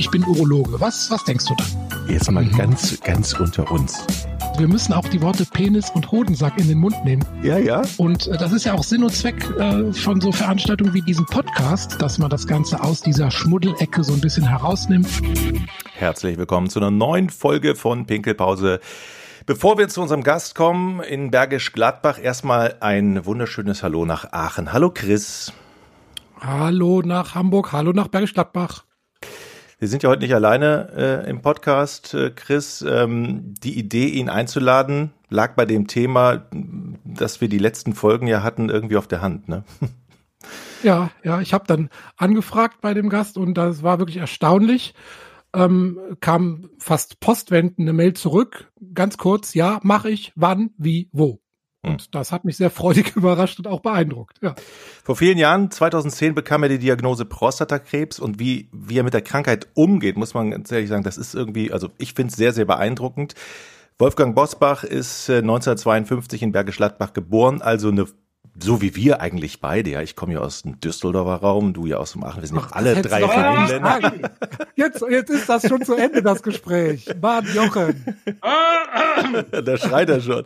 ich bin Urologe. Was, was denkst du dann? Jetzt mal mhm. ganz, ganz unter uns. Wir müssen auch die Worte Penis und Hodensack in den Mund nehmen. Ja, ja. Und äh, das ist ja auch Sinn und Zweck äh, von so Veranstaltungen wie diesem Podcast, dass man das Ganze aus dieser Schmuddelecke so ein bisschen herausnimmt. Herzlich willkommen zu einer neuen Folge von Pinkelpause. Bevor wir zu unserem Gast kommen in Bergisch Gladbach, erstmal ein wunderschönes Hallo nach Aachen. Hallo Chris. Hallo nach Hamburg, hallo nach Bergisch Gladbach. Wir sind ja heute nicht alleine äh, im Podcast, äh, Chris. Ähm, die Idee, ihn einzuladen, lag bei dem Thema, dass wir die letzten Folgen ja hatten, irgendwie auf der Hand. Ne? Ja, ja, ich habe dann angefragt bei dem Gast und das war wirklich erstaunlich. Ähm, kam fast postwendend eine Mail zurück, ganz kurz, ja, mache ich, wann, wie, wo. Und hm. das hat mich sehr freudig überrascht und auch beeindruckt. Ja. Vor vielen Jahren, 2010, bekam er die Diagnose Prostatakrebs und wie, wie er mit der Krankheit umgeht, muss man ganz ehrlich sagen, das ist irgendwie, also ich finde es sehr, sehr beeindruckend. Wolfgang Bosbach ist 1952 äh, in Bergisch Gladbach geboren, also eine so wie wir eigentlich beide, ja. Ich komme ja aus dem Düsseldorfer Raum, du ja aus dem Aachen. Wir sind ja alle drei Rheinländer. Jetzt, jetzt ist das schon zu Ende, das Gespräch. Mann, Jochen. da schreit er schon.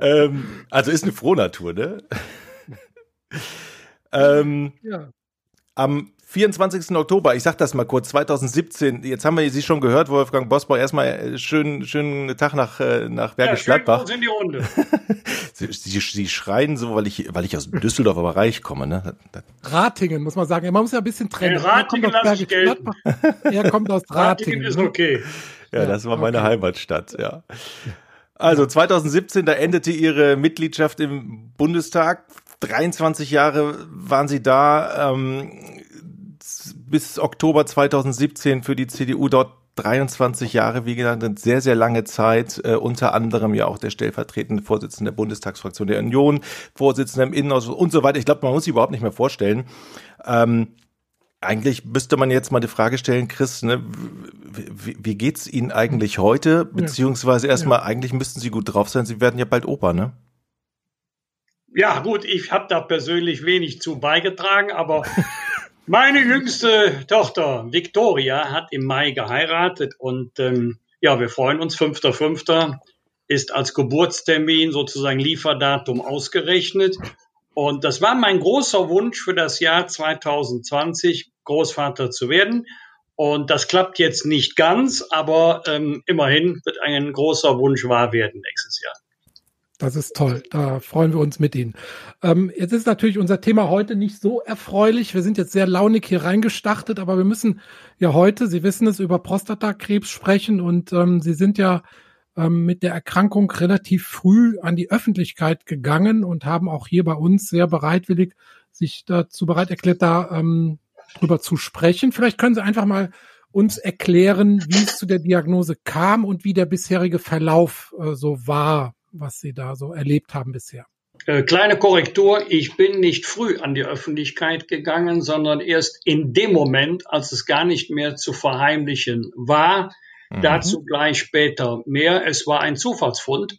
Ähm, also ist eine Frohnatur, ne? ähm, ja. Am 24. Oktober, ich sag das mal kurz, 2017, jetzt haben wir Sie schon gehört, Wolfgang Bosbau, erstmal äh, schönen, schönen Tag nach, äh, nach Bergisch ja, Gladbach. in die Runde. Sie, Sie, Sie, schreien so, weil ich, weil ich aus Düsseldorfer Bereich komme, ne? Ratingen, muss man sagen. Man muss ja ein bisschen trennen. Ja, Ratingen kommt aus Gladbach. Er kommt aus Ratingen. Ratingen ist okay. Ja, das war meine okay. Heimatstadt, ja. Also 2017, da endete Ihre Mitgliedschaft im Bundestag. 23 Jahre waren Sie da. Ähm, bis Oktober 2017 für die CDU dort 23 Jahre, wie gesagt, eine sehr, sehr lange Zeit, äh, unter anderem ja auch der stellvertretende Vorsitzende der Bundestagsfraktion der Union, Vorsitzender im Innenausschuss und so weiter. Ich glaube, man muss sich überhaupt nicht mehr vorstellen. Ähm, eigentlich müsste man jetzt mal die Frage stellen, Chris, ne, wie, wie geht's Ihnen eigentlich heute? Beziehungsweise erstmal, ja. eigentlich müssten Sie gut drauf sein, Sie werden ja bald Opa, ne? Ja, gut, ich habe da persönlich wenig zu beigetragen, aber Meine jüngste Tochter Victoria hat im Mai geheiratet und ähm, ja, wir freuen uns. 5.5. ist als Geburtstermin sozusagen Lieferdatum ausgerechnet. Und das war mein großer Wunsch für das Jahr 2020, Großvater zu werden. Und das klappt jetzt nicht ganz, aber ähm, immerhin wird ein großer Wunsch wahr werden nächstes Jahr. Das ist toll. Da freuen wir uns mit Ihnen. Ähm, jetzt ist natürlich unser Thema heute nicht so erfreulich. Wir sind jetzt sehr launig hier reingestartet, aber wir müssen ja heute, Sie wissen es, über Prostatakrebs sprechen und ähm, Sie sind ja ähm, mit der Erkrankung relativ früh an die Öffentlichkeit gegangen und haben auch hier bei uns sehr bereitwillig sich dazu bereit erklärt, da ähm, drüber zu sprechen. Vielleicht können Sie einfach mal uns erklären, wie es zu der Diagnose kam und wie der bisherige Verlauf äh, so war was Sie da so erlebt haben bisher? Äh, kleine Korrektur, ich bin nicht früh an die Öffentlichkeit gegangen, sondern erst in dem Moment, als es gar nicht mehr zu verheimlichen war. Mhm. Dazu gleich später mehr. Es war ein Zufallsfund.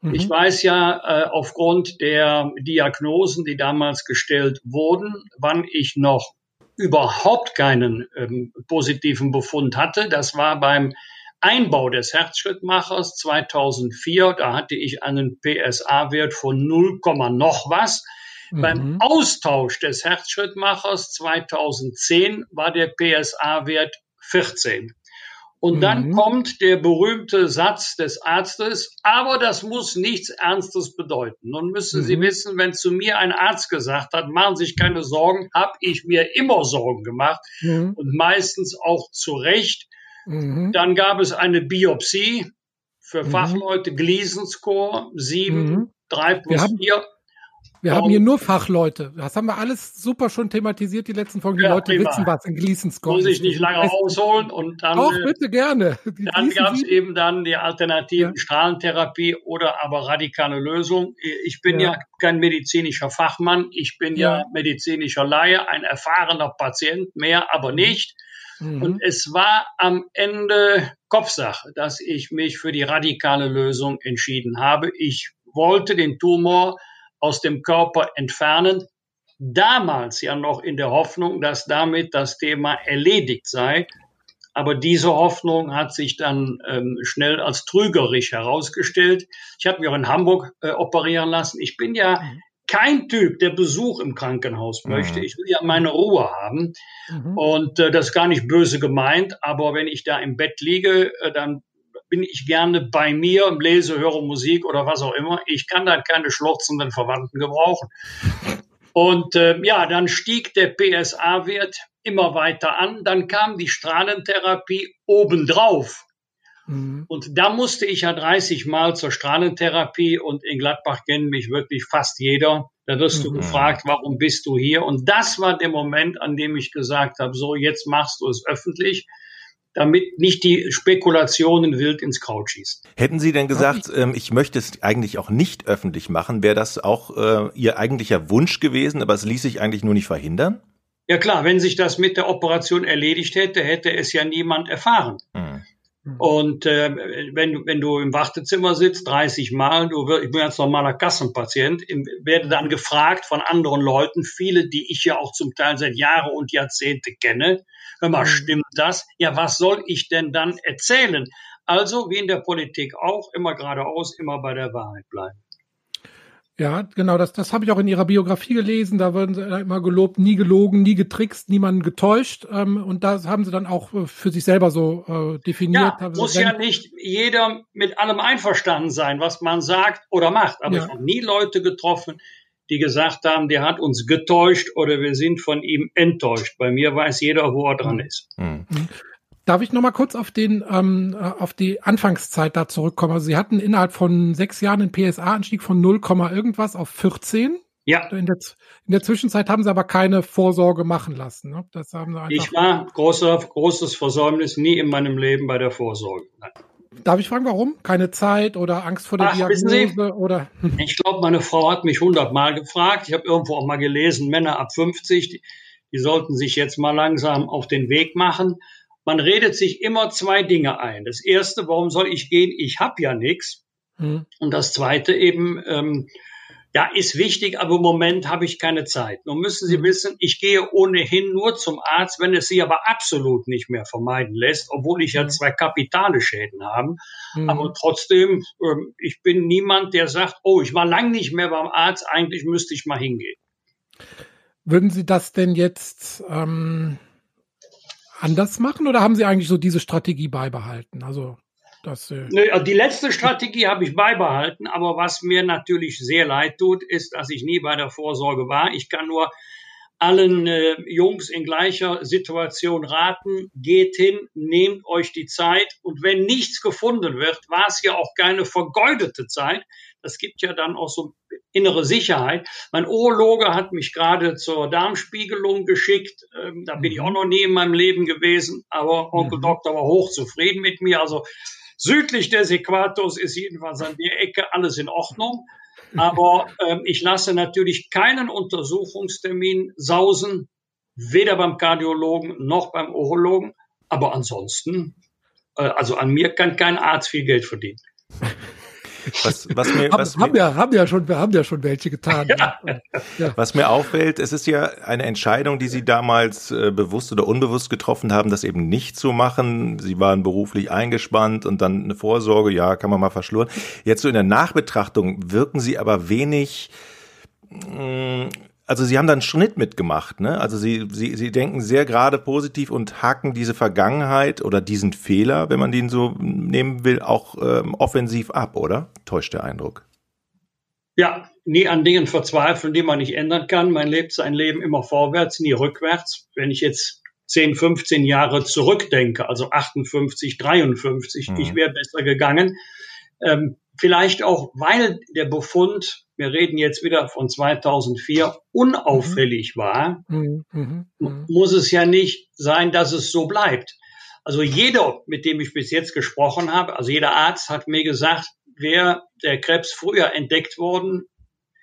Mhm. Ich weiß ja äh, aufgrund der Diagnosen, die damals gestellt wurden, wann ich noch überhaupt keinen ähm, positiven Befund hatte. Das war beim Einbau des Herzschrittmachers 2004, da hatte ich einen PSA-Wert von 0, noch was. Mhm. Beim Austausch des Herzschrittmachers 2010 war der PSA-Wert 14. Und mhm. dann kommt der berühmte Satz des Arztes, aber das muss nichts Ernstes bedeuten. Nun müssen mhm. Sie wissen, wenn zu mir ein Arzt gesagt hat, machen Sie sich keine Sorgen, habe ich mir immer Sorgen gemacht mhm. und meistens auch zu Recht. Mhm. Dann gab es eine Biopsie für mhm. Fachleute, Gleason Score 7, mhm. 3 plus wir 4. wir haben hier nur Fachleute. Das haben wir alles super schon thematisiert, die letzten Folgen. Die ja, Leute prima. wissen, was ein Gleason Score Muss ich nicht lange ausholen. Und dann, Auch bitte gerne. Die dann gab es eben dann die alternativen ja. Strahlentherapie oder aber radikale Lösung. Ich bin ja. ja kein medizinischer Fachmann. Ich bin ja. medizinischer Laie, ein erfahrener Patient, mehr aber nicht. Mhm. Und es war am Ende Kopfsache, dass ich mich für die radikale Lösung entschieden habe. Ich wollte den Tumor aus dem Körper entfernen. Damals ja noch in der Hoffnung, dass damit das Thema erledigt sei. Aber diese Hoffnung hat sich dann ähm, schnell als trügerisch herausgestellt. Ich habe mich auch in Hamburg äh, operieren lassen. Ich bin ja mhm. Kein Typ, der Besuch im Krankenhaus mhm. möchte. Ich will ja meine Ruhe haben. Mhm. Und äh, das ist gar nicht böse gemeint. Aber wenn ich da im Bett liege, äh, dann bin ich gerne bei mir, lese, höre Musik oder was auch immer. Ich kann dann keine schluchzenden Verwandten gebrauchen. Und äh, ja, dann stieg der PSA-Wert immer weiter an. Dann kam die Strahlentherapie obendrauf. Mhm. Und da musste ich ja 30 Mal zur Strahlentherapie und in Gladbach kennt mich wirklich fast jeder. Da wirst du mhm. gefragt, warum bist du hier? Und das war der Moment, an dem ich gesagt habe, so jetzt machst du es öffentlich damit nicht die Spekulationen wild ins Kraut schießen. Hätten Sie denn gesagt, ähm, ich möchte es eigentlich auch nicht öffentlich machen, wäre das auch äh, Ihr eigentlicher Wunsch gewesen, aber es ließ sich eigentlich nur nicht verhindern? Ja klar, wenn sich das mit der Operation erledigt hätte, hätte es ja niemand erfahren. Hm. Und äh, wenn, wenn du im Wartezimmer sitzt, 30 Mal, du, ich bin jetzt normaler Kassenpatient, werde dann gefragt von anderen Leuten, viele, die ich ja auch zum Teil seit Jahren und Jahrzehnte kenne, hör mal, mhm. stimmt das? Ja, was soll ich denn dann erzählen? Also, wie in der Politik auch, immer geradeaus, immer bei der Wahrheit bleiben. Ja, genau, das, das habe ich auch in ihrer Biografie gelesen. Da würden sie immer gelobt, nie gelogen, nie getrickst, niemanden getäuscht. Ähm, und das haben sie dann auch äh, für sich selber so äh, definiert. Ja, muss ja nicht jeder mit allem einverstanden sein, was man sagt oder macht. Aber ja. ich habe nie Leute getroffen, die gesagt haben, der hat uns getäuscht oder wir sind von ihm enttäuscht. Bei mir weiß jeder, wo er dran ist. Mhm. Darf ich noch mal kurz auf den ähm, äh, auf die Anfangszeit da zurückkommen? Also Sie hatten innerhalb von sechs Jahren einen PSA-Anstieg von 0, irgendwas auf 14. Ja. In der, in der Zwischenzeit haben Sie aber keine Vorsorge machen lassen. Ne? Das haben Sie ich war großer, großes Versäumnis nie in meinem Leben bei der Vorsorge. Nein. Darf ich fragen, warum? Keine Zeit oder Angst vor der Ach, Diagnose? Sie, oder? Ich glaube, meine Frau hat mich hundertmal gefragt. Ich habe irgendwo auch mal gelesen, Männer ab 50, die, die sollten sich jetzt mal langsam auf den Weg machen. Man redet sich immer zwei Dinge ein. Das erste, warum soll ich gehen? Ich habe ja nichts. Hm. Und das zweite eben, ähm, ja, ist wichtig, aber im Moment habe ich keine Zeit. Nun müssen Sie mhm. wissen, ich gehe ohnehin nur zum Arzt, wenn es sich aber absolut nicht mehr vermeiden lässt, obwohl ich ja mhm. zwei kapitale Schäden habe. Mhm. Aber trotzdem, ähm, ich bin niemand, der sagt, oh, ich war lang nicht mehr beim Arzt, eigentlich müsste ich mal hingehen. Würden Sie das denn jetzt ähm, anders machen oder haben Sie eigentlich so diese Strategie beibehalten? Also das, äh also die letzte Strategie habe ich beibehalten, aber was mir natürlich sehr leid tut, ist, dass ich nie bei der Vorsorge war. Ich kann nur allen äh, Jungs in gleicher Situation raten, geht hin, nehmt euch die Zeit und wenn nichts gefunden wird, war es ja auch keine vergeudete Zeit. Das gibt ja dann auch so innere Sicherheit. Mein Urologe hat mich gerade zur Darmspiegelung geschickt. Ähm, da bin ich auch mhm. noch nie in meinem Leben gewesen, aber Onkel mhm. Doktor war hochzufrieden mit mir. Also Südlich des Äquators ist jedenfalls an der Ecke alles in Ordnung. Aber ähm, ich lasse natürlich keinen Untersuchungstermin sausen, weder beim Kardiologen noch beim Urologen. Aber ansonsten, äh, also an mir kann kein Arzt viel Geld verdienen. Was, was mir, was haben, mir, ja, haben ja schon, wir haben ja schon welche getan. Ja. Ja. Was mir auffällt, es ist ja eine Entscheidung, die Sie damals äh, bewusst oder unbewusst getroffen haben, das eben nicht zu machen. Sie waren beruflich eingespannt und dann eine Vorsorge, ja, kann man mal verschluren. Jetzt so in der Nachbetrachtung wirken Sie aber wenig mh, mm, also Sie haben da einen Schnitt mitgemacht, ne? Also Sie, Sie, Sie denken sehr gerade positiv und haken diese Vergangenheit oder diesen Fehler, wenn man den so nehmen will, auch ähm, offensiv ab, oder? Täuscht der Eindruck? Ja, nie an Dingen verzweifeln, die man nicht ändern kann. Man lebt sein Leben immer vorwärts, nie rückwärts. Wenn ich jetzt 10, 15 Jahre zurückdenke, also 58, 53, mhm. ich wäre besser gegangen. Ähm, vielleicht auch, weil der Befund wir reden jetzt wieder von 2004, unauffällig mhm. war, mhm. Mhm. muss es ja nicht sein, dass es so bleibt. Also jeder, mit dem ich bis jetzt gesprochen habe, also jeder Arzt hat mir gesagt, wäre der Krebs früher entdeckt worden,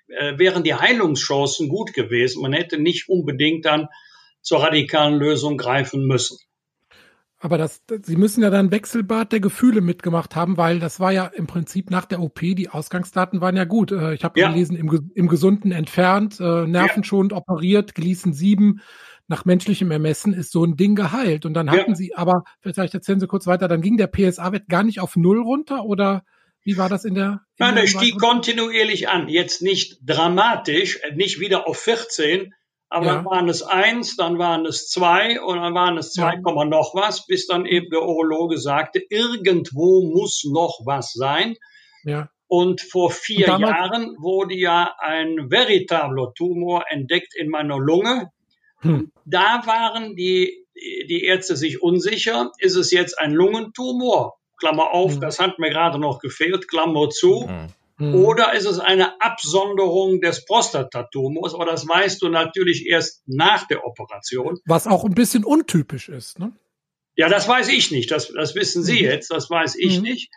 äh, wären die Heilungschancen gut gewesen. Man hätte nicht unbedingt dann zur radikalen Lösung greifen müssen. Aber das, Sie müssen ja dann Wechselbad der Gefühle mitgemacht haben, weil das war ja im Prinzip nach der OP, die Ausgangsdaten waren ja gut. Äh, ich habe ja. gelesen, im, im Gesunden entfernt, äh, nervenschonend ja. operiert, Gleason 7. nach menschlichem Ermessen ist so ein Ding geheilt. Und dann hatten ja. sie aber, vielleicht erzählen Sie kurz weiter, dann ging der PSA-Wert gar nicht auf Null runter oder wie war das in der? In Nein, der stieg kontinuierlich an. Jetzt nicht dramatisch, nicht wieder auf 14, aber ja. dann waren es eins, dann waren es zwei und dann waren es zwei ja. noch was, bis dann eben der Urologe sagte, irgendwo muss noch was sein. Ja. Und vor vier und Jahren wurde ja ein veritabler Tumor entdeckt in meiner Lunge. Hm. Da waren die, die Ärzte sich unsicher. Ist es jetzt ein Lungentumor? Klammer auf, hm. das hat mir gerade noch gefehlt, Klammer zu. Hm. Mhm. Oder ist es eine Absonderung des Prostatatumors? Aber das weißt du natürlich erst nach der Operation. Was auch ein bisschen untypisch ist, ne? Ja, das weiß ich nicht. Das, das wissen Sie mhm. jetzt. Das weiß ich mhm. nicht.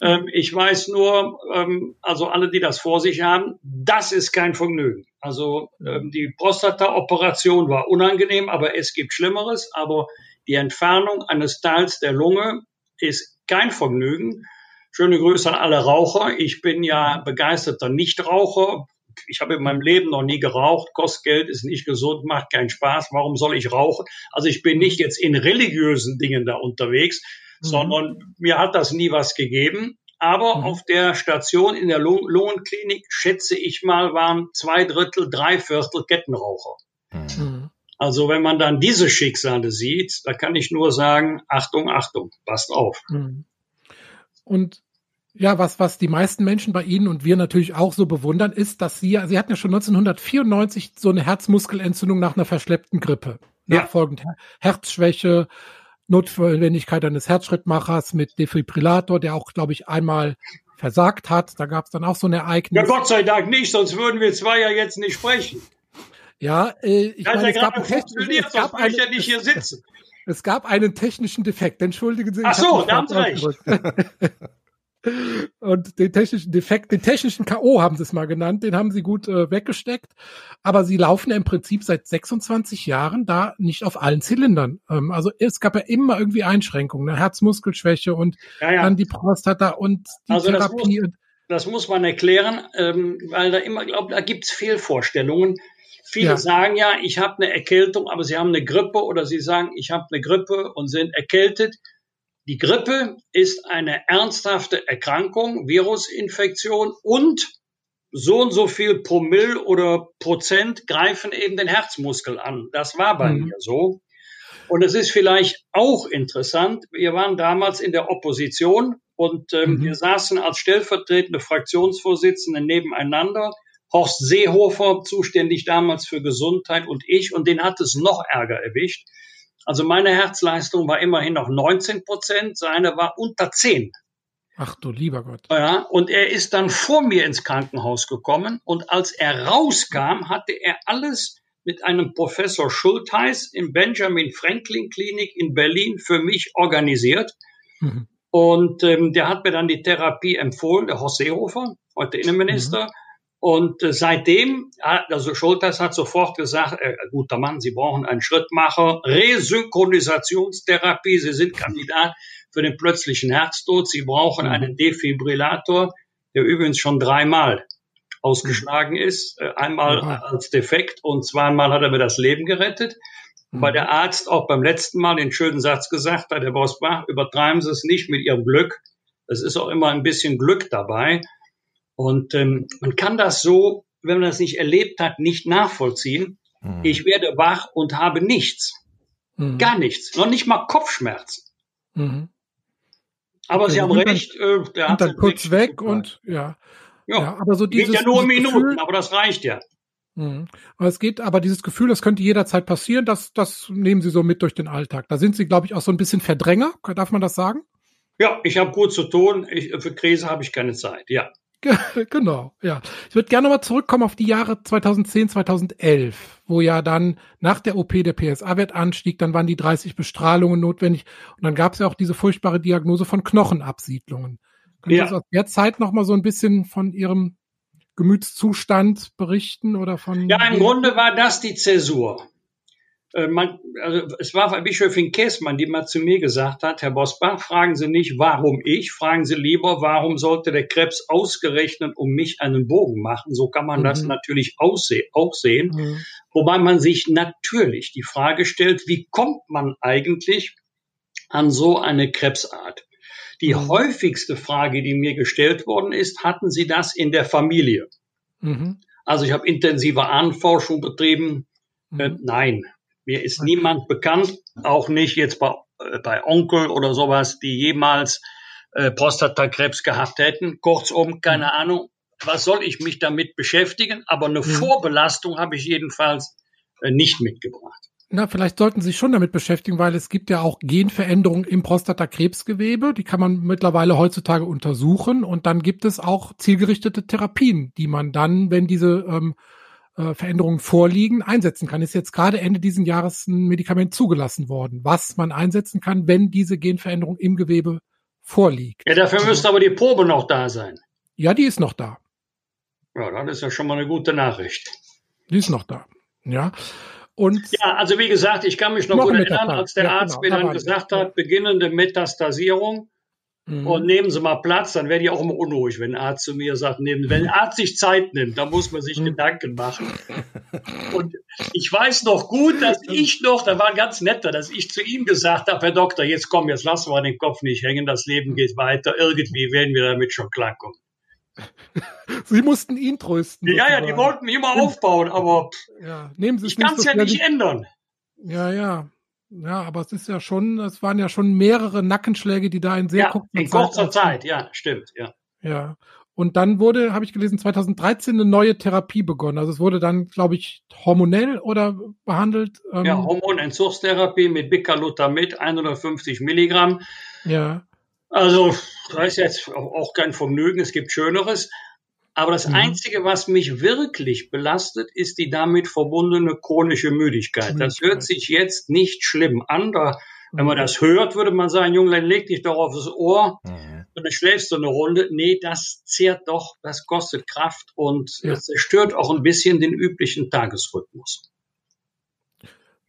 Ähm, ich weiß nur, ähm, also alle, die das vor sich haben, das ist kein Vergnügen. Also ähm, die Prostata-Operation war unangenehm, aber es gibt Schlimmeres. Aber die Entfernung eines Teils der Lunge ist kein Vergnügen. Schöne Grüße an alle Raucher. Ich bin ja begeisterter Nichtraucher. Ich habe in meinem Leben noch nie geraucht. Kostet Geld, ist nicht gesund, macht keinen Spaß. Warum soll ich rauchen? Also ich bin nicht jetzt in religiösen Dingen da unterwegs, mhm. sondern mir hat das nie was gegeben. Aber mhm. auf der Station in der Lungenklinik, schätze ich mal, waren zwei Drittel, drei Viertel Kettenraucher. Mhm. Also wenn man dann diese Schicksale sieht, da kann ich nur sagen, Achtung, Achtung, passt auf. Mhm. Und ja, was, was die meisten Menschen bei Ihnen und wir natürlich auch so bewundern, ist, dass Sie, Sie hatten ja schon 1994 so eine Herzmuskelentzündung nach einer verschleppten Grippe. Ja. Nachfolgend Herzschwäche, Notwendigkeit eines Herzschrittmachers mit Defibrillator, der auch, glaube ich, einmal versagt hat. Da gab es dann auch so ein Ereignis. Ja, Gott sei Dank nicht, sonst würden wir zwei ja jetzt nicht sprechen. Ja, äh, ich meine, es gab, funktioniert, es gab einen, ja nicht hier sitzen. Es gab einen technischen Defekt. Entschuldigen Sie. Ach so, da haben Sie recht. Und den technischen Defekt, den technischen K.O. haben sie es mal genannt, den haben sie gut äh, weggesteckt. Aber sie laufen ja im Prinzip seit 26 Jahren da nicht auf allen Zylindern. Ähm, also es gab ja immer irgendwie Einschränkungen, ne? Herzmuskelschwäche und ja, ja. dann die Prostata und die also Therapie. Das muss, das muss man erklären, ähm, weil da immer, glaube da gibt's Fehlvorstellungen. Viele ja. sagen ja, ich habe eine Erkältung, aber sie haben eine Grippe oder sie sagen, ich habe eine Grippe und sind erkältet. Die Grippe ist eine ernsthafte Erkrankung, Virusinfektion und so und so viel Promille oder Prozent greifen eben den Herzmuskel an. Das war bei mhm. mir so. Und es ist vielleicht auch interessant, wir waren damals in der Opposition und ähm, mhm. wir saßen als stellvertretende Fraktionsvorsitzende nebeneinander Horst Seehofer, zuständig damals für Gesundheit und ich, und den hat es noch ärger erwischt. Also meine Herzleistung war immerhin noch 19 Prozent, seine war unter 10. Ach du lieber Gott. Ja, und er ist dann vor mir ins Krankenhaus gekommen und als er rauskam, hatte er alles mit einem Professor Schultheiß im Benjamin Franklin Klinik in Berlin für mich organisiert. Mhm. Und ähm, der hat mir dann die Therapie empfohlen, der Horst Seehofer, heute Innenminister. Mhm. Und äh, seitdem, also Schulters hat sofort gesagt, äh, guter Mann, Sie brauchen einen Schrittmacher, Resynchronisationstherapie, Sie sind Kandidat für den plötzlichen Herztod, Sie brauchen mhm. einen Defibrillator, der übrigens schon dreimal ausgeschlagen ist, äh, einmal mhm. als defekt und zweimal hat er mir das Leben gerettet. Mhm. Weil der Arzt auch beim letzten Mal den schönen Satz gesagt hat, Herr Bosbach, übertreiben Sie es nicht mit Ihrem Glück. Es ist auch immer ein bisschen Glück dabei. Und ähm, man kann das so, wenn man das nicht erlebt hat, nicht nachvollziehen. Mhm. Ich werde wach und habe nichts. Mhm. Gar nichts. Noch nicht mal Kopfschmerzen. Mhm. Aber okay, Sie haben recht. Äh, der hat dann kurz weg und ja. ja. Ja, aber so dieses. Geht ja nur Minuten, Gefühl, aber das reicht ja. Mhm. Aber es geht, aber dieses Gefühl, das könnte jederzeit passieren, das, das nehmen Sie so mit durch den Alltag. Da sind Sie, glaube ich, auch so ein bisschen Verdränger. Darf man das sagen? Ja, ich habe gut zu tun. Ich, für Krise habe ich keine Zeit. Ja. genau, ja. Ich würde gerne mal zurückkommen auf die Jahre 2010, 2011, wo ja dann nach der OP der PSA-Wert anstieg, dann waren die 30 Bestrahlungen notwendig und dann gab es ja auch diese furchtbare Diagnose von Knochenabsiedlungen. Können ja. Sie aus der Zeit noch mal so ein bisschen von Ihrem Gemütszustand berichten oder von? Ja, im Grunde war das die Zäsur. Äh, man, also es war Bischöfin Käßmann, die mal zu mir gesagt hat, Herr Bosbach, fragen Sie nicht, warum ich, fragen Sie lieber, warum sollte der Krebs ausgerechnet um mich einen Bogen machen? So kann man mhm. das natürlich aussehen, auch sehen. Mhm. Wobei man sich natürlich die Frage stellt, wie kommt man eigentlich an so eine Krebsart? Die mhm. häufigste Frage, die mir gestellt worden ist, hatten Sie das in der Familie? Mhm. Also ich habe intensive Ahnenforschung betrieben. Äh, mhm. nein, mir ist niemand bekannt, auch nicht jetzt bei, äh, bei Onkel oder sowas, die jemals äh, Prostatakrebs gehabt hätten. Kurzum, keine mhm. Ahnung, was soll ich mich damit beschäftigen? Aber eine mhm. Vorbelastung habe ich jedenfalls äh, nicht mitgebracht. Na, vielleicht sollten Sie sich schon damit beschäftigen, weil es gibt ja auch Genveränderungen im Prostatakrebsgewebe. Die kann man mittlerweile heutzutage untersuchen. Und dann gibt es auch zielgerichtete Therapien, die man dann, wenn diese ähm, äh, Veränderungen vorliegen, einsetzen kann. Ist jetzt gerade Ende diesen Jahres ein Medikament zugelassen worden, was man einsetzen kann, wenn diese Genveränderung im Gewebe vorliegt. Ja, dafür müsste aber die Probe noch da sein. Ja, die ist noch da. Ja, das ist ja schon mal eine gute Nachricht. Die ist noch da. Ja. Und ja, also wie gesagt, ich kann mich noch, noch gut erinnern, als der ja, Arzt genau, mir dann gesagt hat, beginnende Metastasierung. Mhm. Und nehmen Sie mal Platz, dann werde ich auch immer unruhig, wenn ein Arzt zu mir sagt, nehmen, wenn ein Arzt sich Zeit nimmt, dann muss man sich mhm. Gedanken machen. Und ich weiß noch gut, dass ich noch, da war ein ganz netter, dass ich zu ihm gesagt habe, Herr Doktor, jetzt komm, jetzt lassen wir den Kopf nicht hängen, das Leben geht weiter, irgendwie werden wir damit schon klarkommen. Sie mussten ihn trösten. Ja, ja, die wollten mich immer aufbauen, aber ja, nehmen Sie ich kann es ja nicht ändern. Ja, ja. Ja, aber es ist ja schon, es waren ja schon mehrere Nackenschläge, die da in sehr ja, kurzer in Zeit. In kurzer Zeit, ja, stimmt, ja. Ja. Und dann wurde, habe ich gelesen, 2013 eine neue Therapie begonnen. Also es wurde dann, glaube ich, hormonell oder behandelt. Ähm ja, Hormonentzugstherapie mit Bicalutamid, 150 Milligramm. Ja. Also, das ist jetzt auch kein Vergnügen, es gibt Schöneres. Aber das mhm. Einzige, was mich wirklich belastet, ist die damit verbundene chronische Müdigkeit. Das hört sich jetzt nicht schlimm an. Da, wenn man mhm. das hört, würde man sagen, Junglein, leg dich doch aufs Ohr mhm. und dann schläfst du eine Runde. Nee, das zehrt doch, das kostet Kraft und ja. zerstört auch ein bisschen den üblichen Tagesrhythmus.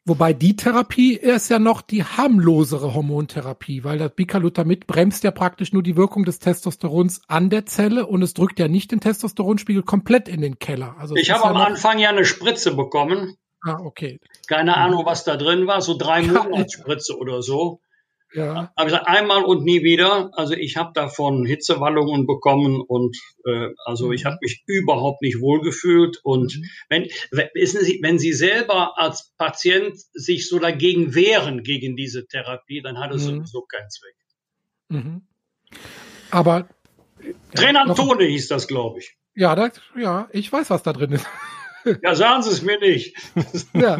Wobei die Therapie ist ja noch die harmlosere Hormontherapie, weil das Bicalutamid bremst ja praktisch nur die Wirkung des Testosterons an der Zelle und es drückt ja nicht den Testosteronspiegel komplett in den Keller. Also ich habe ja am Anfang ja eine Spritze bekommen. Ah, okay. Keine Ahnung, was da drin war, so drei Monatsspritze oder so. Ja. Aber ich sage einmal und nie wieder. Also ich habe davon Hitzewallungen bekommen und äh, also mhm. ich habe mich überhaupt nicht wohlgefühlt. Und mhm. wenn, wissen Sie, wenn Sie selber als Patient sich so dagegen wehren gegen diese Therapie, dann hat es mhm. sowieso keinen Zweck. Mhm. Aber Trenantone hieß das, glaube ich. Ja, das, ja, ich weiß, was da drin ist. Ja, sagen Sie es mir nicht. Ja.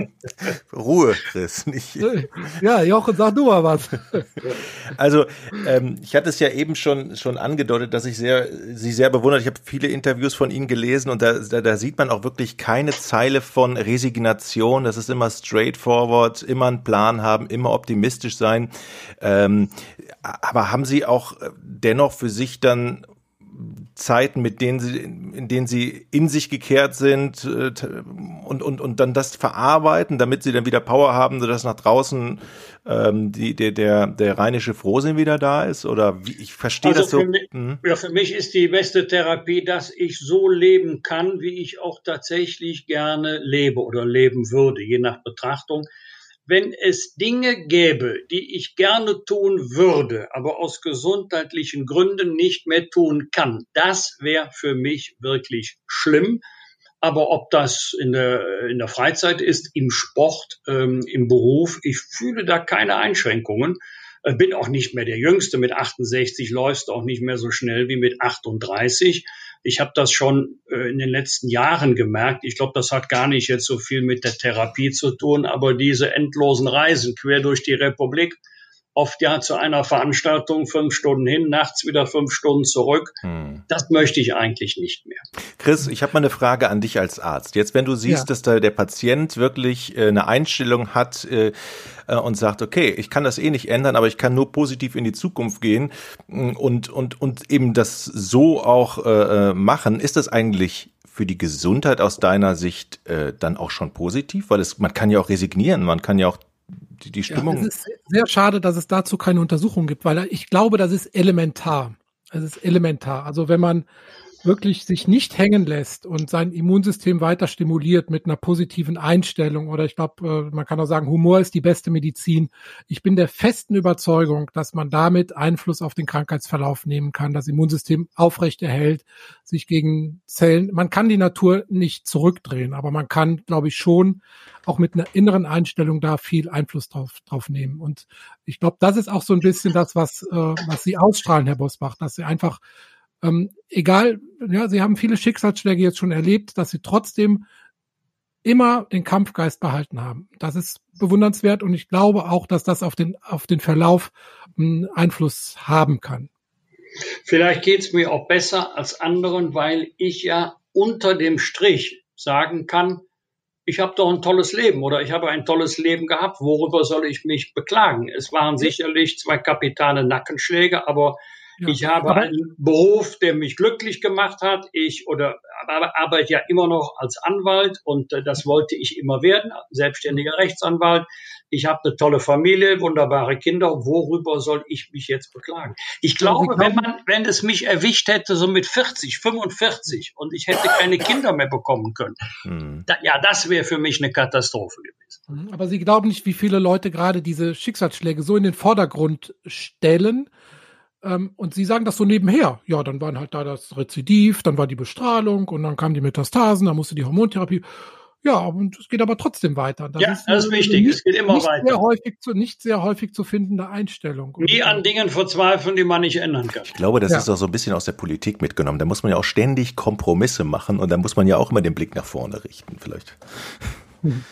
Ruhe, Chris. Nicht. Ja, Jochen, sag du mal was. Also, ähm, ich hatte es ja eben schon, schon angedeutet, dass ich sehr, Sie sehr bewundert. Ich habe viele Interviews von Ihnen gelesen und da, da, da sieht man auch wirklich keine Zeile von Resignation. Das ist immer straightforward, immer einen Plan haben, immer optimistisch sein. Ähm, aber haben Sie auch dennoch für sich dann Zeiten, mit denen sie, in denen sie in sich gekehrt sind äh, und, und, und dann das verarbeiten, damit sie dann wieder Power haben, sodass nach draußen ähm, die, der, der, der rheinische Frohsinn wieder da ist? Oder wie, ich verstehe also das so. Für mich, mhm. Ja, für mich ist die beste Therapie, dass ich so leben kann, wie ich auch tatsächlich gerne lebe oder leben würde, je nach Betrachtung wenn es Dinge gäbe, die ich gerne tun würde, aber aus gesundheitlichen Gründen nicht mehr tun kann, das wäre für mich wirklich schlimm. Aber ob das in der, in der Freizeit ist, im Sport, ähm, im Beruf, ich fühle da keine Einschränkungen. Äh, bin auch nicht mehr der Jüngste. Mit 68 läufst auch nicht mehr so schnell wie mit 38. Ich habe das schon äh, in den letzten Jahren gemerkt. Ich glaube, das hat gar nicht jetzt so viel mit der Therapie zu tun, aber diese endlosen Reisen quer durch die Republik, oft ja zu einer Veranstaltung fünf Stunden hin, nachts wieder fünf Stunden zurück. Hm. Das möchte ich eigentlich nicht mehr. Chris, ich habe mal eine Frage an dich als Arzt. Jetzt, wenn du siehst, ja. dass da der Patient wirklich äh, eine Einstellung hat äh, äh, und sagt, okay, ich kann das eh nicht ändern, aber ich kann nur positiv in die Zukunft gehen mm, und und und eben das so auch äh, äh, machen, ist das eigentlich für die Gesundheit aus deiner Sicht äh, dann auch schon positiv? Weil es, man kann ja auch resignieren, man kann ja auch die, die Stimmung. Ja, es ist sehr schade, dass es dazu keine Untersuchung gibt, weil ich glaube, das ist elementar. Es ist elementar. Also wenn man wirklich sich nicht hängen lässt und sein Immunsystem weiter stimuliert mit einer positiven Einstellung oder ich glaube, äh, man kann auch sagen, Humor ist die beste Medizin. Ich bin der festen Überzeugung, dass man damit Einfluss auf den Krankheitsverlauf nehmen kann, das Immunsystem aufrechterhält, sich gegen Zellen, man kann die Natur nicht zurückdrehen, aber man kann, glaube ich, schon auch mit einer inneren Einstellung da viel Einfluss drauf, drauf nehmen. Und ich glaube, das ist auch so ein bisschen das, was, äh, was Sie ausstrahlen, Herr Bosbach, dass Sie einfach ähm, egal, ja, sie haben viele Schicksalsschläge jetzt schon erlebt, dass sie trotzdem immer den Kampfgeist behalten haben. Das ist bewundernswert und ich glaube auch, dass das auf den, auf den Verlauf einen Einfluss haben kann. Vielleicht geht es mir auch besser als anderen, weil ich ja unter dem Strich sagen kann, ich habe doch ein tolles Leben oder ich habe ein tolles Leben gehabt. Worüber soll ich mich beklagen? Es waren sicherlich zwei kapitale Nackenschläge, aber ja. Ich habe aber einen Beruf, der mich glücklich gemacht hat. Ich oder arbeite ja immer noch als Anwalt und äh, das wollte ich immer werden, selbstständiger Rechtsanwalt. Ich habe eine tolle Familie, wunderbare Kinder. Worüber soll ich mich jetzt beklagen? Ich glaube, wenn man, wenn es mich erwischt hätte, so mit 40, 45 und ich hätte keine Kinder mehr bekommen können, mhm. da, ja, das wäre für mich eine Katastrophe gewesen. Mhm, aber Sie glauben nicht, wie viele Leute gerade diese Schicksalsschläge so in den Vordergrund stellen, ähm, und sie sagen das so nebenher. Ja, dann waren halt da das Rezidiv, dann war die Bestrahlung und dann kamen die Metastasen, dann musste die Hormontherapie. Ja, und es geht aber trotzdem weiter. Das ja, ist das ist wichtig. Nicht, es geht immer nicht weiter. Sehr häufig zu, nicht sehr häufig zu findende Einstellung. Nie an Dingen verzweifeln, die man nicht ändern kann. Ich glaube, das ja. ist auch so ein bisschen aus der Politik mitgenommen. Da muss man ja auch ständig Kompromisse machen und da muss man ja auch immer den Blick nach vorne richten, vielleicht.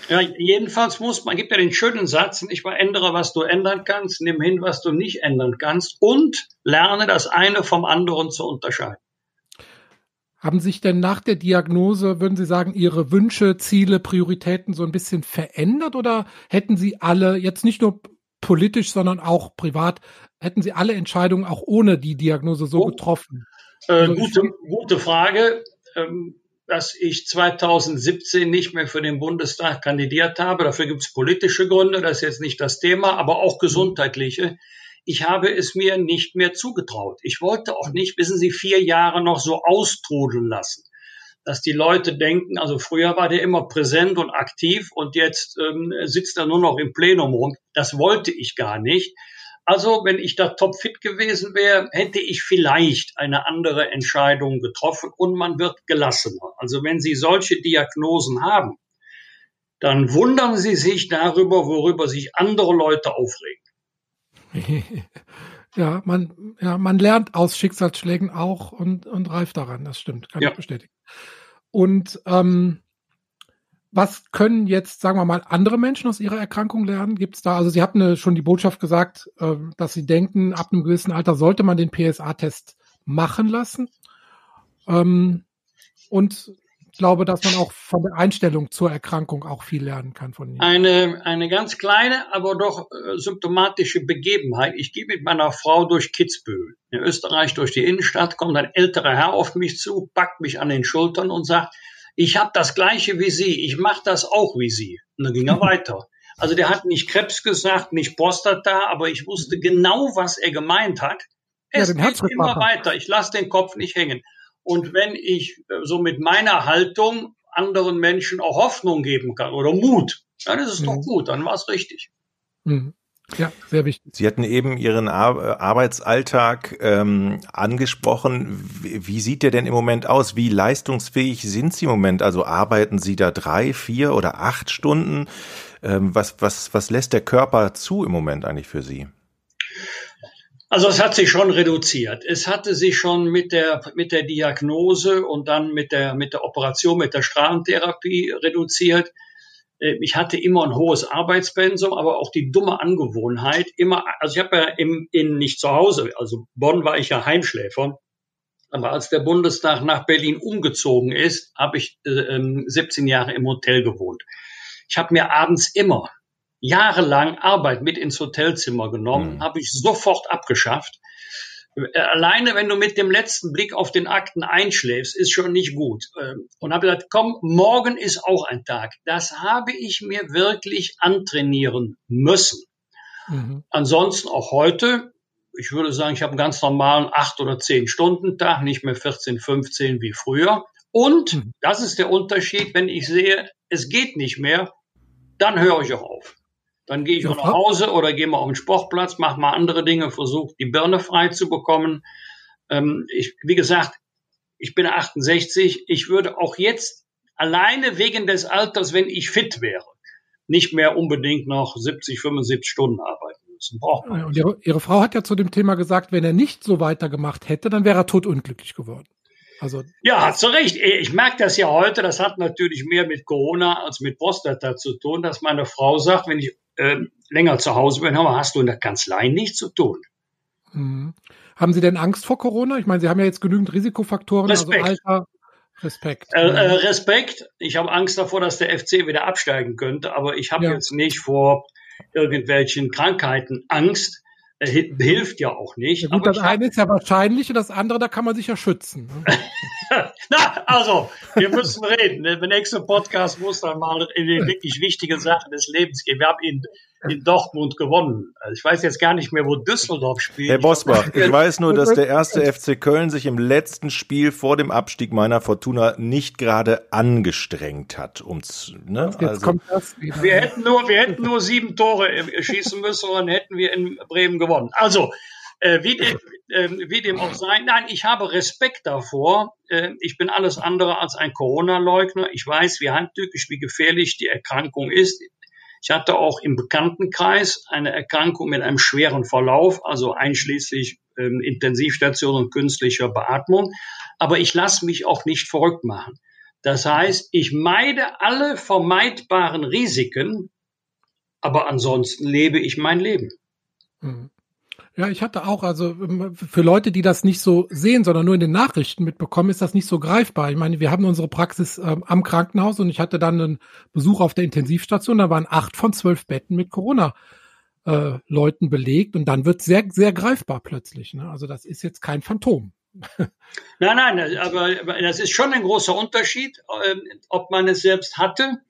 Ja, jedenfalls muss man, gibt ja den schönen Satz, nicht mal ändere, was du ändern kannst, nimm hin, was du nicht ändern kannst und lerne das eine vom anderen zu unterscheiden. Haben sich denn nach der Diagnose, würden Sie sagen, Ihre Wünsche, Ziele, Prioritäten so ein bisschen verändert oder hätten Sie alle, jetzt nicht nur politisch, sondern auch privat, hätten Sie alle Entscheidungen auch ohne die Diagnose so oh, getroffen? Äh, also gute, gute Frage. Ähm, dass ich 2017 nicht mehr für den Bundestag kandidiert habe. Dafür gibt es politische Gründe, das ist jetzt nicht das Thema, aber auch gesundheitliche. Ich habe es mir nicht mehr zugetraut. Ich wollte auch nicht, wissen Sie, vier Jahre noch so austrudeln lassen dass die Leute denken, also früher war der immer präsent und aktiv und jetzt ähm, sitzt er nur noch im Plenum rum. Das wollte ich gar nicht. Also, wenn ich da topfit gewesen wäre, hätte ich vielleicht eine andere Entscheidung getroffen und man wird gelassener. Also, wenn Sie solche Diagnosen haben, dann wundern Sie sich darüber, worüber sich andere Leute aufregen. Ja, man, ja, man lernt aus Schicksalsschlägen auch und, und reift daran, das stimmt, kann ja. ich bestätigen. Und ähm, was können jetzt, sagen wir mal, andere Menschen aus ihrer Erkrankung lernen? Gibt es da, also Sie hatten schon die Botschaft gesagt, äh, dass Sie denken, ab einem gewissen Alter sollte man den PSA-Test machen lassen. Ähm, und ich glaube, dass man auch von der Einstellung zur Erkrankung auch viel lernen kann von Ihnen. Eine, eine ganz kleine, aber doch äh, symptomatische Begebenheit. Ich gehe mit meiner Frau durch Kitzbühel in Österreich durch die Innenstadt, kommt ein älterer Herr auf mich zu, packt mich an den Schultern und sagt, ich habe das gleiche wie Sie, ich mache das auch wie Sie. Und dann ging er weiter. Also der hat nicht Krebs gesagt, nicht Prostata, aber ich wusste genau, was er gemeint hat. Es ja, geht immer weiter. Ich lasse den Kopf nicht hängen. Und wenn ich äh, so mit meiner Haltung anderen Menschen auch Hoffnung geben kann oder Mut, dann ist es mhm. doch gut, dann war es richtig. Mhm. Ja, sehr wichtig. Sie hatten eben Ihren Ar Arbeitsalltag ähm, angesprochen. Wie, wie, sieht der denn im Moment aus? Wie leistungsfähig sind Sie im Moment? Also arbeiten Sie da drei, vier oder acht Stunden? Ähm, was, was, was lässt der Körper zu im Moment eigentlich für Sie? Also es hat sich schon reduziert. Es hatte sich schon mit der, mit der Diagnose und dann mit der, mit der Operation, mit der Strahlentherapie reduziert. Äh, ich hatte immer ein hohes Arbeitspensum, aber auch die dumme Angewohnheit, immer, also ich habe ja im, in, nicht zu Hause, also Bonn war ich ja Heimschläfer, aber als der Bundestag nach Berlin umgezogen ist, habe ich äh, 17 ähm, Jahre im Hotel gewohnt. Ich habe mir abends immer jahrelang Arbeit mit ins Hotelzimmer genommen, mhm. habe ich sofort abgeschafft Alleine, wenn du mit dem letzten Blick auf den Akten einschläfst, ist schon nicht gut. Ähm, und habe gesagt, komm, morgen ist auch ein Tag. Das habe ich mir wirklich antrainieren müssen. Mhm. Ansonsten auch heute, ich würde sagen, ich habe einen ganz normalen acht oder zehn Stunden Tag, nicht mehr 14, 15 wie früher. Und mhm. das ist der Unterschied, wenn ich sehe, es geht nicht mehr, dann höre ich auch auf. Dann gehe ich ja, nach Hause oder gehe mal auf den Sportplatz, mache mal andere Dinge, versuche die Birne frei zu bekommen. Ähm, ich, wie gesagt, ich bin 68. Ich würde auch jetzt alleine wegen des Alters, wenn ich fit wäre, nicht mehr unbedingt noch 70, 75 Stunden arbeiten müssen. Braucht man. Und ihre, ihre, Frau hat ja zu dem Thema gesagt, wenn er nicht so weitergemacht hätte, dann wäre er totunglücklich geworden. Also ja, hat zu Recht. Ich merke das ja heute. Das hat natürlich mehr mit Corona als mit Prostata zu tun, dass meine Frau sagt, wenn ich äh, länger zu Hause bin, aber hast du in der Kanzlei nichts zu tun. Mhm. Haben Sie denn Angst vor Corona? Ich meine, Sie haben ja jetzt genügend Risikofaktoren, also Respekt. also Alter, Respekt. Äh, äh, Respekt. Ich habe Angst davor, dass der FC wieder absteigen könnte, aber ich habe ja. jetzt nicht vor irgendwelchen Krankheiten Angst. Hilft ja auch nicht. Ja, gut, das eine ist ja wahrscheinlich und das andere, da kann man sich ja schützen. Ne? Na, also, wir müssen reden. Der nächste Podcast muss dann mal in die wirklich wichtigen Sachen des Lebens gehen. Wir haben ihn in Dortmund gewonnen. Also ich weiß jetzt gar nicht mehr, wo Düsseldorf spielt. Herr Bosbach, ich weiß nur, dass der erste FC Köln sich im letzten Spiel vor dem Abstieg meiner Fortuna nicht gerade angestrengt hat. Um's, ne? Jetzt also, kommt das wieder. Wir hätten nur, wir hätten nur sieben Tore schießen müssen und dann hätten wir in Bremen gewonnen. Also, äh, wie, dem, äh, wie dem auch sei. Nein, ich habe Respekt davor. Äh, ich bin alles andere als ein Corona-Leugner. Ich weiß, wie handtückisch, wie gefährlich die Erkrankung ist. Ich hatte auch im Bekanntenkreis eine Erkrankung mit einem schweren Verlauf, also einschließlich ähm, Intensivstation und künstlicher Beatmung. Aber ich lasse mich auch nicht verrückt machen. Das heißt, ich meide alle vermeidbaren Risiken, aber ansonsten lebe ich mein Leben. Mhm. Ja, ich hatte auch, also ähm, für Leute, die das nicht so sehen, sondern nur in den Nachrichten mitbekommen, ist das nicht so greifbar. Ich meine, wir haben unsere Praxis ähm, am Krankenhaus und ich hatte dann einen Besuch auf der Intensivstation, da waren acht von zwölf Betten mit Corona. Äh, Leuten belegt und dann wird sehr, sehr greifbar plötzlich. Ne? Also das ist jetzt kein Phantom. nein, nein, aber das ist schon ein großer Unterschied, äh, ob man es selbst hatte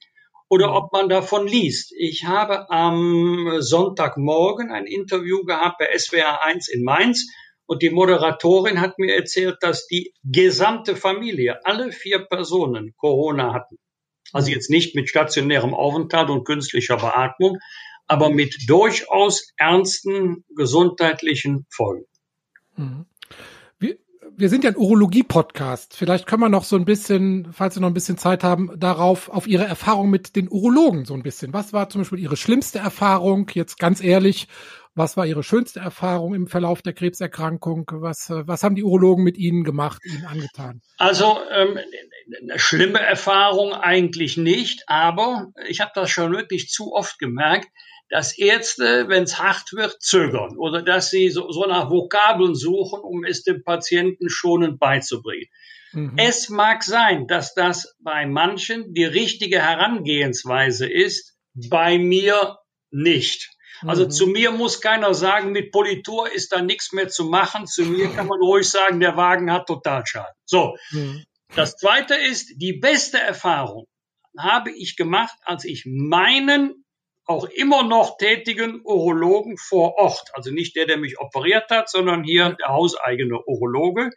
oder mhm. ob man davon liest. Ich habe am Sonntagmorgen ein Interview gehabt bei SWR 1 in Mainz und die Moderatorin hat mir erzählt, dass die gesamte Familie, alle vier Personen Corona hatten. Also mhm. jetzt nicht mit stationärem Aufenthalt und künstlicher Beatmung, aber mit durchaus ernsten gesundheitlichen Folgen. Mhm wir sind ja ein Urologie-Podcast. Vielleicht können wir noch so ein bisschen, falls wir noch ein bisschen Zeit haben, darauf, auf Ihre Erfahrung mit den Urologen so ein bisschen. Was war zum Beispiel Ihre schlimmste Erfahrung? Jetzt ganz ehrlich, was war Ihre schönste Erfahrung im Verlauf der Krebserkrankung? Was, was haben die Urologen mit Ihnen gemacht, Ihnen angetan? Also ähm, eine schlimme Erfahrung eigentlich nicht, aber ich habe das schon wirklich zu oft gemerkt, dass Ärzte, wenn es hart wird, zögern oder dass sie so, so nach Vokabeln suchen, um es dem Patienten schonend beizubringen. Mhm. Es mag sein, dass das bei manchen die richtige Herangehensweise ist, bei mir nicht. Also mhm. zu mir muss keiner sagen, mit Politur ist da nichts mehr zu machen. Zu mir kann man ruhig sagen, der Wagen hat Totalschaden. So. Mhm. Das zweite ist, die beste Erfahrung habe ich gemacht, als ich meinen auch immer noch tätigen Urologen vor Ort, also nicht der, der mich operiert hat, sondern hier der hauseigene Urologe,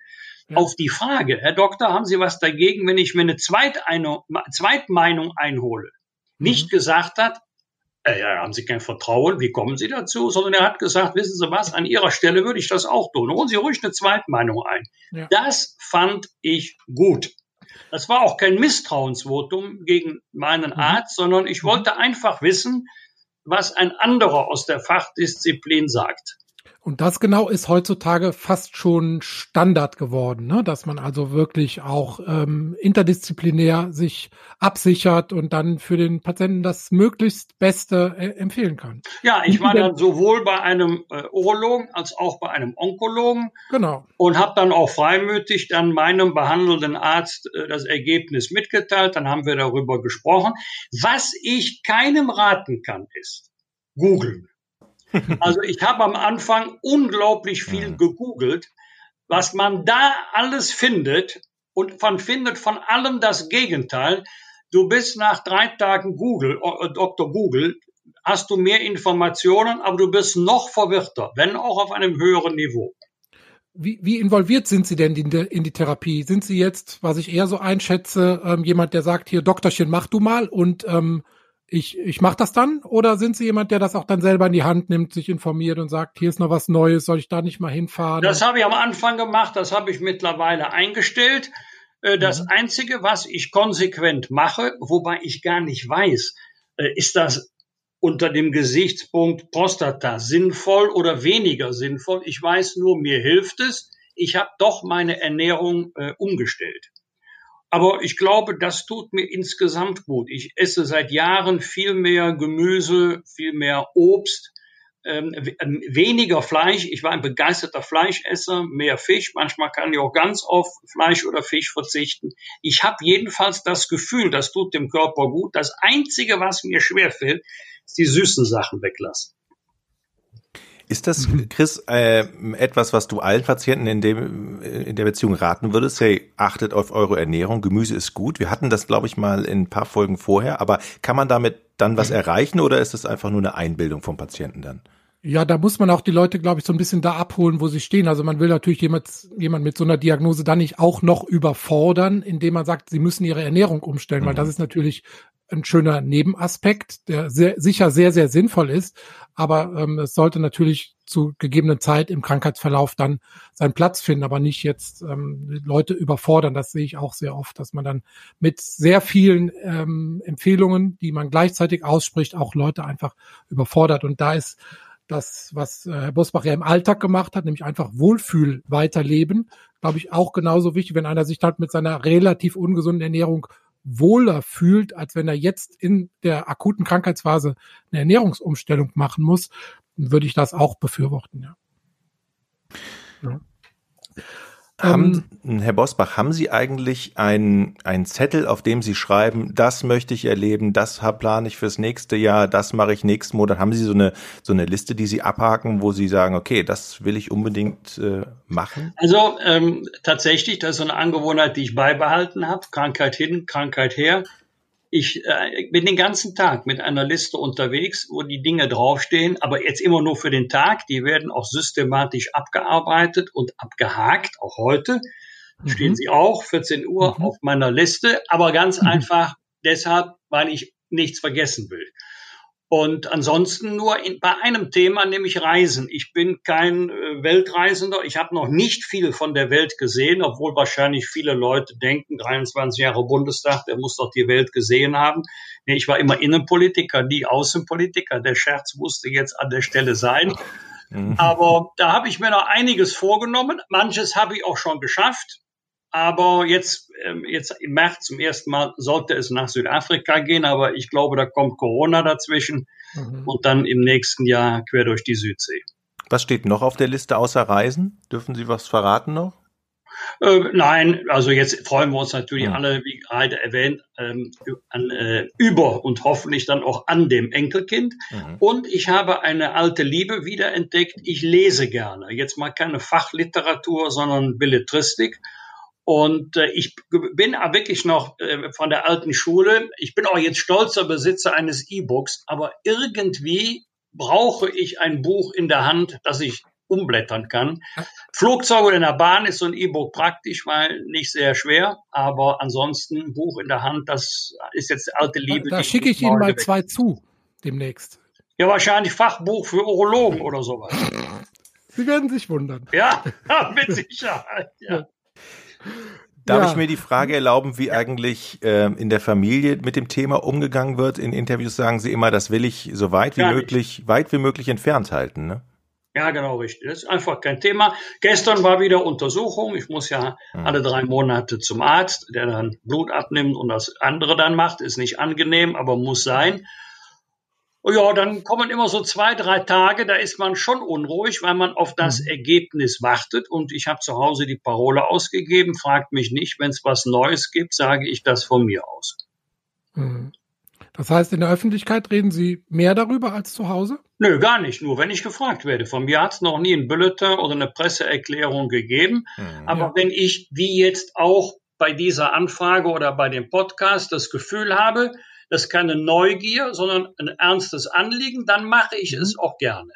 ja. auf die Frage, Herr Doktor, haben Sie was dagegen, wenn ich mir eine Zweitmeinung einhole? Nicht mhm. gesagt hat, äh, ja, haben Sie kein Vertrauen, wie kommen Sie dazu? Sondern er hat gesagt, wissen Sie was, an Ihrer Stelle würde ich das auch tun. Holen Sie ruhig eine Zweitmeinung ein. Ja. Das fand ich gut. Das war auch kein Misstrauensvotum gegen meinen mhm. Arzt, sondern ich mhm. wollte einfach wissen, was ein anderer aus der Fachdisziplin sagt. Und das genau ist heutzutage fast schon Standard geworden, ne? dass man also wirklich auch ähm, interdisziplinär sich absichert und dann für den Patienten das möglichst Beste äh, empfehlen kann. Ja, ich war dann sowohl bei einem äh, Urologen als auch bei einem Onkologen. Genau. Und habe dann auch freimütig dann meinem behandelnden Arzt äh, das Ergebnis mitgeteilt. Dann haben wir darüber gesprochen. Was ich keinem raten kann, ist googeln. Also ich habe am Anfang unglaublich viel gegoogelt, was man da alles findet und man findet von allem das Gegenteil. Du bist nach drei Tagen Google, äh, Dr. Google, hast du mehr Informationen, aber du bist noch verwirrter, wenn auch auf einem höheren Niveau. Wie, wie involviert sind Sie denn in, de, in die Therapie? Sind Sie jetzt, was ich eher so einschätze, ähm, jemand, der sagt, hier Doktorchen, mach du mal und ähm, ich, ich mache das dann? Oder sind Sie jemand, der das auch dann selber in die Hand nimmt, sich informiert und sagt, hier ist noch was Neues, soll ich da nicht mal hinfahren? Das habe ich am Anfang gemacht, das habe ich mittlerweile eingestellt. Äh, das mhm. Einzige, was ich konsequent mache, wobei ich gar nicht weiß, äh, ist das unter dem Gesichtspunkt Prostata sinnvoll oder weniger sinnvoll. Ich weiß nur, mir hilft es. Ich habe doch meine Ernährung äh, umgestellt. Aber ich glaube, das tut mir insgesamt gut. Ich esse seit Jahren viel mehr Gemüse, viel mehr Obst, ähm, ähm, weniger Fleisch. Ich war ein begeisterter Fleischesser, mehr Fisch. Manchmal kann ich auch ganz auf Fleisch oder Fisch verzichten. Ich habe jedenfalls das Gefühl, das tut dem Körper gut. Das Einzige, was mir schwerfällt, die süßen Sachen weglassen. Ist das, Chris, äh, etwas, was du allen Patienten in, dem, äh, in der Beziehung raten würdest? Hey, achtet auf eure Ernährung, Gemüse ist gut. Wir hatten das, glaube ich, mal in ein paar Folgen vorher, aber kann man damit dann was mhm. erreichen oder ist das einfach nur eine Einbildung vom Patienten dann? Ja, da muss man auch die Leute, glaube ich, so ein bisschen da abholen, wo sie stehen. Also man will natürlich jemand, jemand mit so einer Diagnose dann nicht auch noch überfordern, indem man sagt, sie müssen ihre Ernährung umstellen, mhm. weil das ist natürlich ein schöner Nebenaspekt, der sehr, sicher sehr, sehr sinnvoll ist. Aber ähm, es sollte natürlich zu gegebenen Zeit im Krankheitsverlauf dann seinen Platz finden, aber nicht jetzt ähm, Leute überfordern. Das sehe ich auch sehr oft, dass man dann mit sehr vielen ähm, Empfehlungen, die man gleichzeitig ausspricht, auch Leute einfach überfordert. Und da ist das, was äh, Herr Bosbach ja im Alltag gemacht hat, nämlich einfach Wohlfühl weiterleben, glaube ich, auch genauso wichtig, wenn einer sich halt mit seiner relativ ungesunden Ernährung wohler fühlt, als wenn er jetzt in der akuten Krankheitsphase eine Ernährungsumstellung machen muss, würde ich das auch befürworten, ja. ja. Haben, ähm, Herr Bosbach, haben Sie eigentlich einen, einen Zettel, auf dem Sie schreiben, das möchte ich erleben, das plane ich fürs nächste Jahr, das mache ich nächsten Monat? Haben Sie so eine, so eine Liste, die Sie abhaken, wo Sie sagen, okay, das will ich unbedingt äh, machen? Also ähm, tatsächlich, das ist so eine Angewohnheit, die ich beibehalten habe. Krankheit hin, Krankheit her. Ich äh, bin den ganzen Tag mit einer Liste unterwegs, wo die Dinge draufstehen, aber jetzt immer nur für den Tag. Die werden auch systematisch abgearbeitet und abgehakt, auch heute. Mhm. Stehen sie auch, 14 Uhr mhm. auf meiner Liste, aber ganz mhm. einfach deshalb, weil ich nichts vergessen will. Und ansonsten nur in, bei einem Thema, nämlich Reisen. Ich bin kein äh, Weltreisender. Ich habe noch nicht viel von der Welt gesehen, obwohl wahrscheinlich viele Leute denken, 23 Jahre Bundestag, der muss doch die Welt gesehen haben. Nee, ich war immer Innenpolitiker, nie Außenpolitiker. Der Scherz musste jetzt an der Stelle sein. Mhm. Aber da habe ich mir noch einiges vorgenommen. Manches habe ich auch schon geschafft. Aber jetzt, ähm, jetzt im März zum ersten Mal sollte es nach Südafrika gehen, aber ich glaube, da kommt Corona dazwischen mhm. und dann im nächsten Jahr quer durch die Südsee. Was steht noch auf der Liste außer Reisen? Dürfen Sie was verraten noch? Äh, nein, also jetzt freuen wir uns natürlich mhm. alle, wie gerade erwähnt, ähm, an, äh, über und hoffentlich dann auch an dem Enkelkind. Mhm. Und ich habe eine alte Liebe wiederentdeckt. Ich lese gerne. Jetzt mal keine Fachliteratur, sondern Belletristik. Und äh, ich bin wirklich noch äh, von der alten Schule. Ich bin auch jetzt stolzer Besitzer eines E-Books, aber irgendwie brauche ich ein Buch in der Hand, das ich umblättern kann. Flugzeug oder in der Bahn ist so ein E-Book praktisch, weil nicht sehr schwer, aber ansonsten Buch in der Hand, das ist jetzt alte Liebe. Da, da schicke ich Ihnen mal zwei zu demnächst. Ja, wahrscheinlich Fachbuch für Urologen oder sowas. Sie werden sich wundern. Ja, mit Sicherheit. Ja. Darf ja. ich mir die Frage erlauben, wie eigentlich äh, in der Familie mit dem Thema umgegangen wird? In Interviews sagen Sie immer, das will ich so weit wie Gar möglich, nicht. weit wie möglich entfernt halten. Ne? Ja, genau, richtig. Das ist einfach kein Thema. Gestern war wieder Untersuchung. Ich muss ja hm. alle drei Monate zum Arzt, der dann Blut abnimmt und das andere dann macht. Ist nicht angenehm, aber muss sein. Oh ja, dann kommen immer so zwei, drei Tage, da ist man schon unruhig, weil man auf das mhm. Ergebnis wartet. Und ich habe zu Hause die Parole ausgegeben, fragt mich nicht, wenn es was Neues gibt, sage ich das von mir aus. Mhm. Das heißt, in der Öffentlichkeit reden Sie mehr darüber als zu Hause? Nö, gar nicht. Nur wenn ich gefragt werde. Von mir hat es noch nie ein Bulletin oder eine Presseerklärung gegeben. Mhm. Aber wenn ich, wie jetzt auch bei dieser Anfrage oder bei dem Podcast, das Gefühl habe, das ist keine Neugier, sondern ein ernstes Anliegen, dann mache ich mhm. es auch gerne.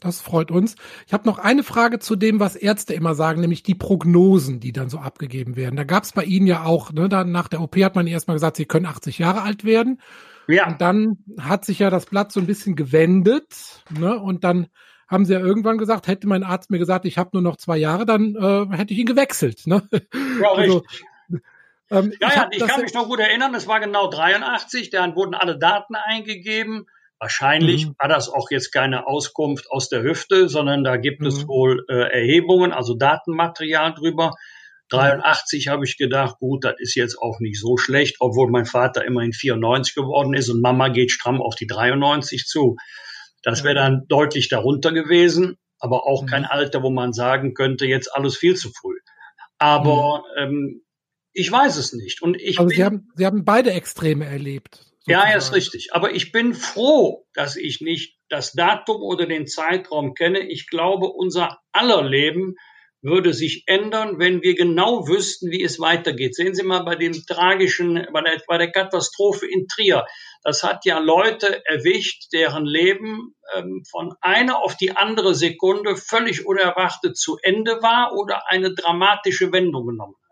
Das freut uns. Ich habe noch eine Frage zu dem, was Ärzte immer sagen, nämlich die Prognosen, die dann so abgegeben werden. Da gab es bei Ihnen ja auch, ne, dann nach der OP hat man erstmal gesagt, Sie können 80 Jahre alt werden. Ja. Und dann hat sich ja das Blatt so ein bisschen gewendet, ne? Und dann haben sie ja irgendwann gesagt, hätte mein Arzt mir gesagt, ich habe nur noch zwei Jahre, dann äh, hätte ich ihn gewechselt. Ne? Ja, also, richtig. Ähm, ja, ich, ja, ich kann mich noch gut erinnern, es war genau 83, dann wurden alle Daten eingegeben Wahrscheinlich mhm. war das auch jetzt keine Auskunft aus der Hüfte, sondern da gibt mhm. es wohl äh, Erhebungen, also Datenmaterial drüber. 83 habe ich gedacht, gut, das ist jetzt auch nicht so schlecht, obwohl mein Vater immerhin 94 geworden ist und Mama geht stramm auf die 93 zu. Das wäre dann deutlich darunter gewesen, aber auch kein mhm. Alter, wo man sagen könnte, jetzt alles viel zu früh. Aber mhm. ähm, ich weiß es nicht. Und ich also bin, Sie haben, Sie haben beide Extreme erlebt. Ja, ja, ist richtig. Aber ich bin froh, dass ich nicht das Datum oder den Zeitraum kenne. Ich glaube, unser aller Leben würde sich ändern, wenn wir genau wüssten, wie es weitergeht. Sehen Sie mal bei dem tragischen, bei der, bei der Katastrophe in Trier. Das hat ja Leute erwischt, deren Leben ähm, von einer auf die andere Sekunde völlig unerwartet zu Ende war oder eine dramatische Wendung genommen hat.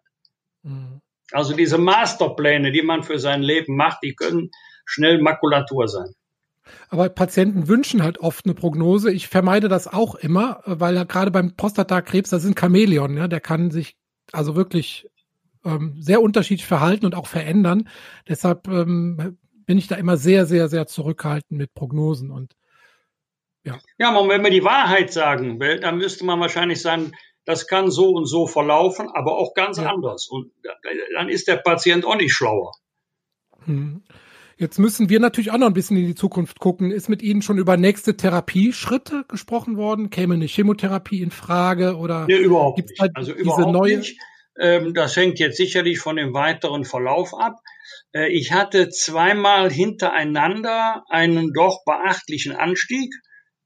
Mhm. Also diese Masterpläne, die man für sein Leben macht, die können schnell Makulatur sein. Aber Patienten wünschen halt oft eine Prognose. Ich vermeide das auch immer, weil gerade beim Prostatakrebs, das ist ein Chamäleon, ja, der kann sich also wirklich ähm, sehr unterschiedlich verhalten und auch verändern. Deshalb ähm, bin ich da immer sehr, sehr, sehr zurückhaltend mit Prognosen und ja. Ja, wenn wir die Wahrheit sagen will, dann müsste man wahrscheinlich sagen, das kann so und so verlaufen, aber auch ganz ja. anders. Und dann ist der Patient auch nicht schlauer. Hm. Jetzt müssen wir natürlich auch noch ein bisschen in die Zukunft gucken. Ist mit Ihnen schon über nächste Therapieschritte gesprochen worden? Käme eine Chemotherapie in Frage oder nee, überhaupt gibt's nicht. Also überhaupt neue? nicht. Ähm, das hängt jetzt sicherlich von dem weiteren Verlauf ab. Äh, ich hatte zweimal hintereinander einen doch beachtlichen Anstieg.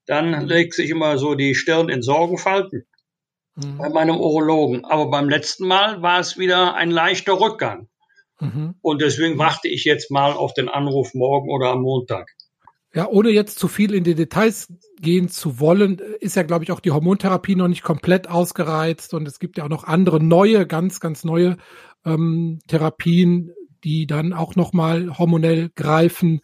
Dann legt sich immer so die Stirn in Sorgenfalten mhm. bei meinem Urologen. Aber beim letzten Mal war es wieder ein leichter Rückgang. Mhm. Und deswegen warte ich jetzt mal auf den Anruf morgen oder am Montag. Ja, ohne jetzt zu viel in die Details gehen zu wollen, ist ja, glaube ich, auch die Hormontherapie noch nicht komplett ausgereizt und es gibt ja auch noch andere neue, ganz, ganz neue ähm, Therapien, die dann auch nochmal hormonell greifen.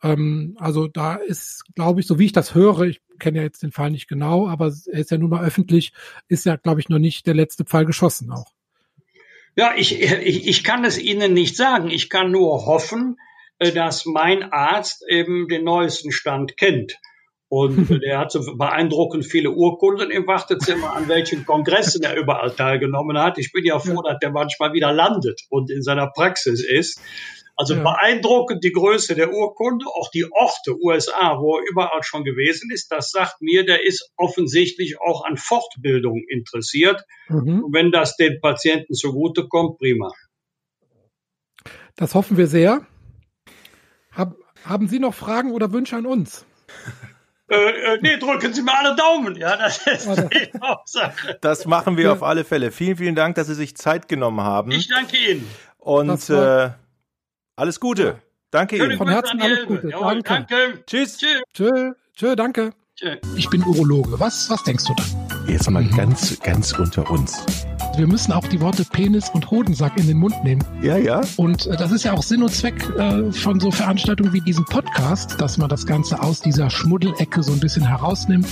Ähm, also da ist, glaube ich, so wie ich das höre, ich kenne ja jetzt den Fall nicht genau, aber er ist ja nun mal öffentlich, ist ja, glaube ich, noch nicht der letzte Pfeil geschossen auch. Ja, ich, ich, ich kann es Ihnen nicht sagen. Ich kann nur hoffen, äh, dass mein Arzt eben den neuesten Stand kennt. Und der hat so beeindruckend viele Urkunden im Wartezimmer, an welchen Kongressen er überall teilgenommen hat. Ich bin ja froh, dass der manchmal wieder landet und in seiner Praxis ist. Also ja. beeindruckend die Größe der Urkunde, auch die Orte USA, wo er überall schon gewesen ist. Das sagt mir, der ist offensichtlich auch an Fortbildung interessiert. Mhm. Und wenn das den Patienten zugutekommt, prima. Das hoffen wir sehr. Hab, haben Sie noch Fragen oder Wünsche an uns? Äh, äh, nee, drücken Sie mir alle Daumen. Ja, das ist die Hauptsache. Das machen wir auf alle Fälle. Vielen, vielen Dank, dass Sie sich Zeit genommen haben. Ich danke Ihnen. Und äh, alles Gute. Ja. Danke Ihnen. Von Herzen alles Gute. Jawohl, danke. danke. Tschüss. Tschüss. Tschö. Tschö, danke. Tschö. Ich bin Urologe. Was, was denkst du da? Jetzt mal mhm. ganz, ganz unter uns. Wir müssen auch die Worte Penis und Hodensack in den Mund nehmen. Ja, ja. Und äh, das ist ja auch Sinn und Zweck äh, von so Veranstaltungen wie diesem Podcast, dass man das Ganze aus dieser Schmuddelecke so ein bisschen herausnimmt.